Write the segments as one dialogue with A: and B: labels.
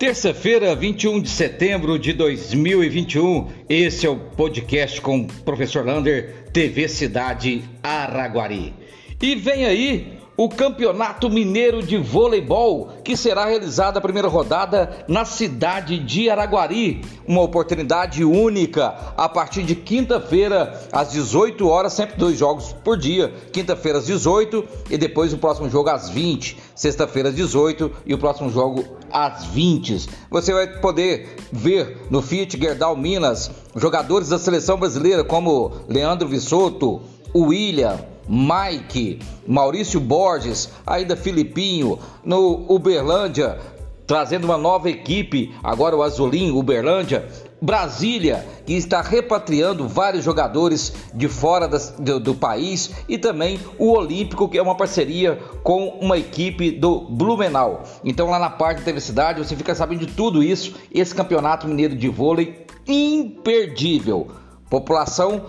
A: Terça-feira, 21 de setembro de 2021, esse é o podcast com o professor Lander, TV Cidade Araguari. E vem aí o Campeonato Mineiro de Voleibol, que será realizada a primeira rodada na cidade de Araguari. Uma oportunidade única a partir de quinta-feira, às 18 horas, sempre dois jogos por dia. Quinta-feira às 18 e depois o próximo jogo às 20. Sexta-feira às 18 e o próximo jogo às 20. Você vai poder ver no Fiat Gerdau Minas jogadores da seleção brasileira como Leandro Vissoto, William, Mike, Maurício Borges, ainda Filipinho, no Uberlândia, trazendo uma nova equipe, agora o Azulim, Uberlândia, Brasília, que está repatriando vários jogadores de fora das, do, do, país, e também o Olímpico, que é uma parceria com uma equipe do Blumenau. Então, lá na parte da Cidade, você fica sabendo de tudo isso. Esse campeonato mineiro de vôlei imperdível. População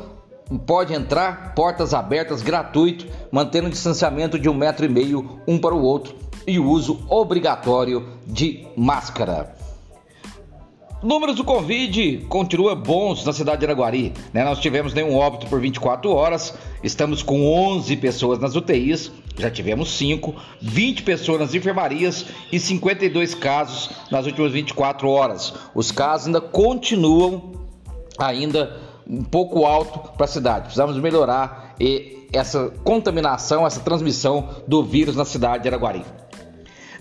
A: pode entrar, portas abertas, gratuito, mantendo o distanciamento de um metro e meio um para o outro e o uso obrigatório de máscara. Números do Covid continua bons na cidade de Araguari. Né? Nós tivemos nenhum óbito por 24 horas, estamos com 11 pessoas nas UTIs, já tivemos 5, 20 pessoas nas enfermarias e 52 casos nas últimas 24 horas. Os casos ainda continuam ainda um pouco alto para a cidade. Precisamos melhorar essa contaminação, essa transmissão do vírus na cidade de Araguari.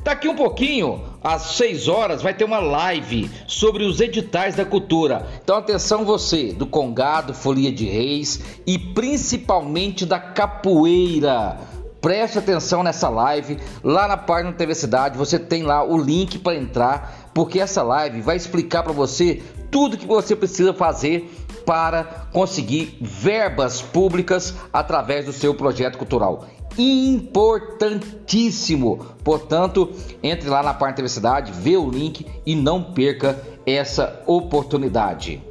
A: Daqui um pouquinho, às 6 horas, vai ter uma live sobre os editais da cultura. Então, atenção você, do Congado, Folia de Reis e principalmente da capoeira. Preste atenção nessa live. Lá na página da TV Cidade, você tem lá o link para entrar, porque essa live vai explicar para você tudo que você precisa fazer para conseguir verbas públicas através do seu projeto cultural. Importantíssimo! Portanto, entre lá na parte da universidade, vê o link e não perca essa oportunidade.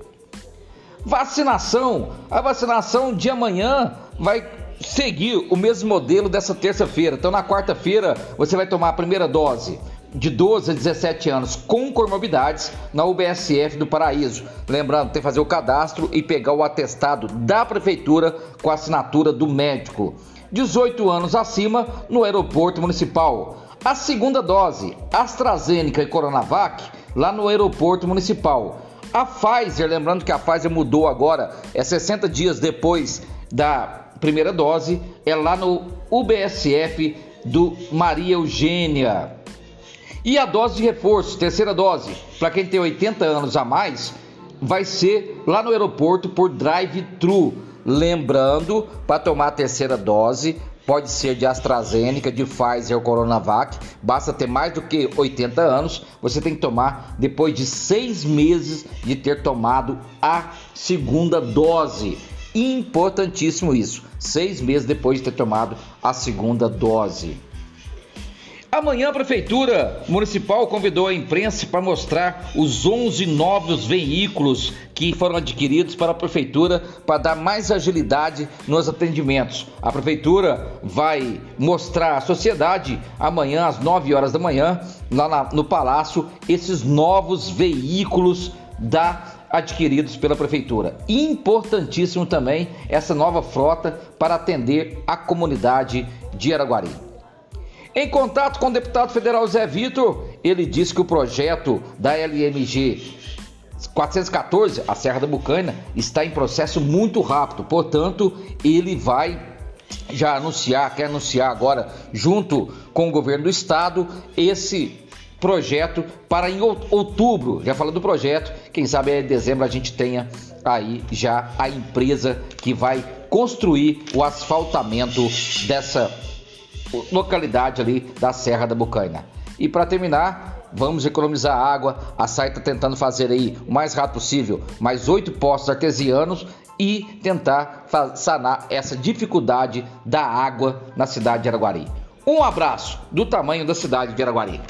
A: Vacinação. A vacinação de amanhã vai seguir o mesmo modelo dessa terça-feira. Então, na quarta-feira, você vai tomar a primeira dose de 12 a 17 anos com comorbidades na UBSF do Paraíso. Lembrando, tem que fazer o cadastro e pegar o atestado da prefeitura com a assinatura do médico. 18 anos acima no aeroporto municipal. A segunda dose, AstraZeneca e Coronavac, lá no aeroporto municipal. A Pfizer, lembrando que a Pfizer mudou agora, é 60 dias depois da primeira dose, é lá no UBSF do Maria Eugênia. E a dose de reforço, terceira dose, para quem tem 80 anos a mais, vai ser lá no aeroporto por drive-thru. Lembrando, para tomar a terceira dose, pode ser de AstraZeneca, de Pfizer ou Coronavac, basta ter mais do que 80 anos, você tem que tomar depois de seis meses de ter tomado a segunda dose. Importantíssimo isso, seis meses depois de ter tomado a segunda dose. Amanhã a Prefeitura Municipal convidou a imprensa para mostrar os 11 novos veículos que foram adquiridos para a Prefeitura para dar mais agilidade nos atendimentos. A Prefeitura vai mostrar à sociedade amanhã às 9 horas da manhã, lá no Palácio, esses novos veículos da adquiridos pela prefeitura. Importantíssimo também essa nova frota para atender a comunidade de Araguari. Em contato com o deputado federal Zé Vitor, ele disse que o projeto da LMG 414, a Serra da Bucaina, está em processo muito rápido. Portanto, ele vai já anunciar, quer anunciar agora, junto com o governo do estado, esse projeto para em outubro. Já falando do projeto, quem sabe em dezembro a gente tenha aí já a empresa que vai construir o asfaltamento dessa localidade ali da Serra da Bucaina. E para terminar, vamos economizar água. A SAI está tentando fazer aí o mais rápido possível mais oito postos artesianos e tentar sanar essa dificuldade da água na cidade de Araguari. Um abraço do tamanho da cidade de Araguari.